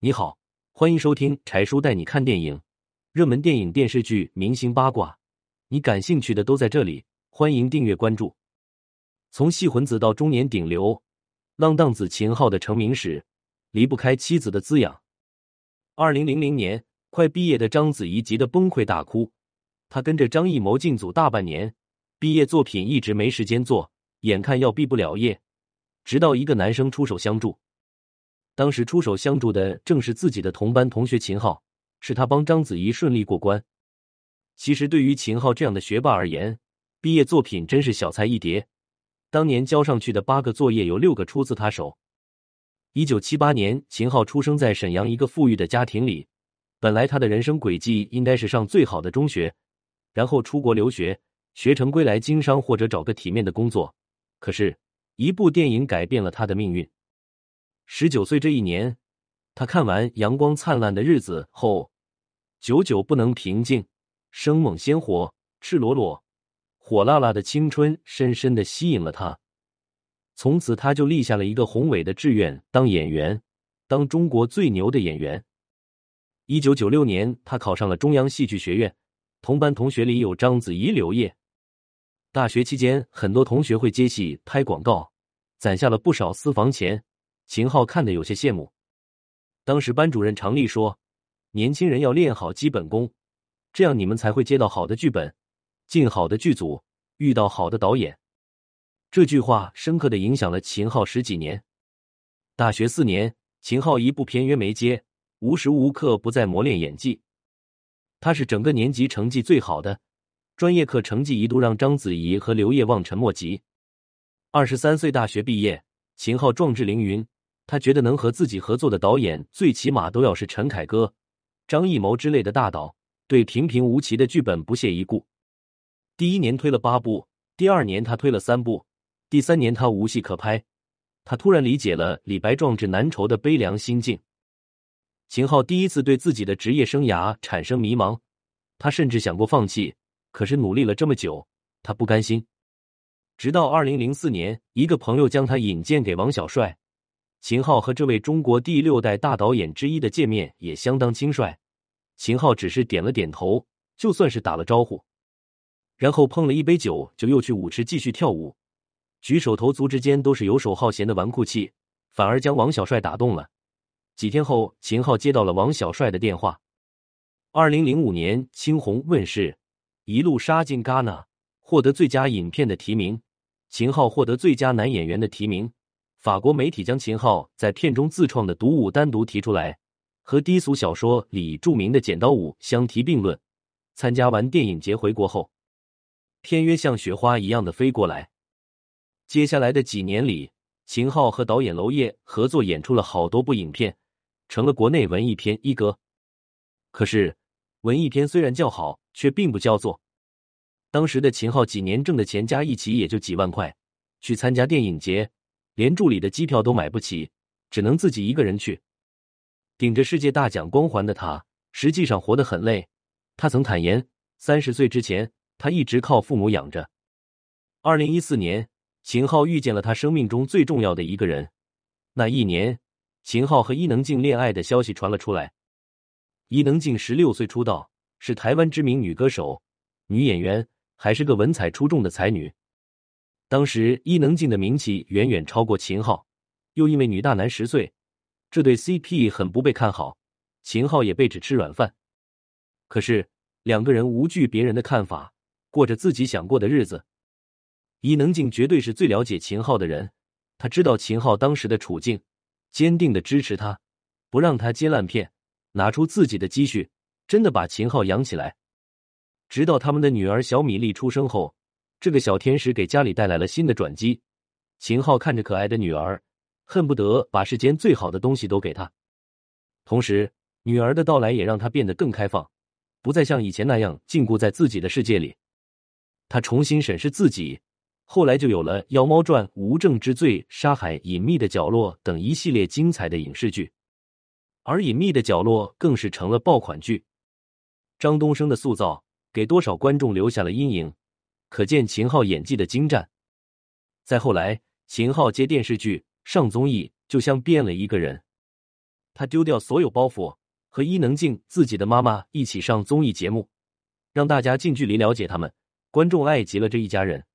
你好，欢迎收听柴叔带你看电影，热门电影、电视剧、明星八卦，你感兴趣的都在这里。欢迎订阅关注。从戏魂子到中年顶流浪荡子秦昊的成名史，离不开妻子的滋养。二零零零年，快毕业的章子怡急得崩溃大哭，她跟着张艺谋进组大半年，毕业作品一直没时间做，眼看要毕不了业，直到一个男生出手相助。当时出手相助的正是自己的同班同学秦昊，是他帮章子怡顺利过关。其实对于秦昊这样的学霸而言，毕业作品真是小菜一碟。当年交上去的八个作业有六个出自他手。一九七八年，秦昊出生在沈阳一个富裕的家庭里。本来他的人生轨迹应该是上最好的中学，然后出国留学，学成归来经商或者找个体面的工作。可是，一部电影改变了他的命运。十九岁这一年，他看完《阳光灿烂的日子》后，久久不能平静。生猛鲜活、赤裸裸、火辣辣的青春，深深的吸引了他。从此，他就立下了一个宏伟的志愿：当演员，当中国最牛的演员。一九九六年，他考上了中央戏剧学院，同班同学里有章子怡、刘烨。大学期间，很多同学会接戏、拍广告，攒下了不少私房钱。秦昊看得有些羡慕。当时班主任常丽说：“年轻人要练好基本功，这样你们才会接到好的剧本，进好的剧组，遇到好的导演。”这句话深刻的影响了秦昊十几年。大学四年，秦昊一部片约没接，无时无刻不在磨练演技。他是整个年级成绩最好的，专业课成绩一度让章子怡和刘烨望尘莫及。二十三岁大学毕业，秦昊壮志凌云。他觉得能和自己合作的导演，最起码都要是陈凯歌、张艺谋之类的大导，对平平无奇的剧本不屑一顾。第一年推了八部，第二年他推了三部，第三年他无戏可拍。他突然理解了李白壮志难酬的悲凉心境。秦昊第一次对自己的职业生涯产生迷茫，他甚至想过放弃。可是努力了这么久，他不甘心。直到二零零四年，一个朋友将他引荐给王小帅。秦昊和这位中国第六代大导演之一的见面也相当轻率，秦昊只是点了点头，就算是打了招呼，然后碰了一杯酒，就又去舞池继续跳舞，举手投足之间都是游手好闲的纨绔气，反而将王小帅打动了。几天后，秦昊接到了王小帅的电话。二零零五年，《青红》问世，一路杀进戛纳，获得最佳影片的提名，秦昊获得最佳男演员的提名。法国媒体将秦昊在片中自创的独舞单独提出来，和低俗小说里著名的剪刀舞相提并论。参加完电影节回国后，片约像雪花一样的飞过来。接下来的几年里，秦昊和导演娄烨合作演出了好多部影片，成了国内文艺片一哥。可是，文艺片虽然叫好，却并不叫座。当时的秦昊几年挣的钱加一起也就几万块，去参加电影节。连助理的机票都买不起，只能自己一个人去。顶着世界大奖光环的他，实际上活得很累。他曾坦言，三十岁之前，他一直靠父母养着。二零一四年，秦昊遇见了他生命中最重要的一个人。那一年，秦昊和伊能静恋爱的消息传了出来。伊能静十六岁出道，是台湾知名女歌手、女演员，还是个文采出众的才女。当时伊能静的名气远远超过秦昊，又因为女大男十岁，这对 CP 很不被看好，秦昊也被指吃软饭。可是两个人无惧别人的看法，过着自己想过的日子。伊能静绝对是最了解秦昊的人，他知道秦昊当时的处境，坚定的支持他，不让他接烂片，拿出自己的积蓄，真的把秦昊养起来。直到他们的女儿小米粒出生后。这个小天使给家里带来了新的转机。秦昊看着可爱的女儿，恨不得把世间最好的东西都给她。同时，女儿的到来也让他变得更开放，不再像以前那样禁锢在自己的世界里。他重新审视自己，后来就有了《妖猫传》《无证之罪》《沙海》《隐秘的角落》等一系列精彩的影视剧。而《隐秘的角落》更是成了爆款剧。张东升的塑造给多少观众留下了阴影。可见秦昊演技的精湛。再后来，秦昊接电视剧、上综艺，就像变了一个人。他丢掉所有包袱，和伊能静自己的妈妈一起上综艺节目，让大家近距离了解他们。观众爱极了这一家人。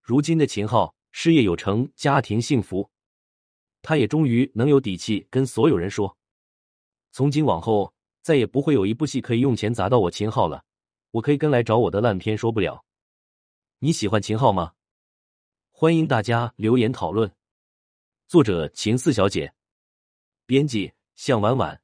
如今的秦昊事业有成，家庭幸福，他也终于能有底气跟所有人说：从今往后，再也不会有一部戏可以用钱砸到我秦昊了。我可以跟来找我的烂片说不了。你喜欢秦昊吗？欢迎大家留言讨论。作者：秦四小姐，编辑：向婉婉。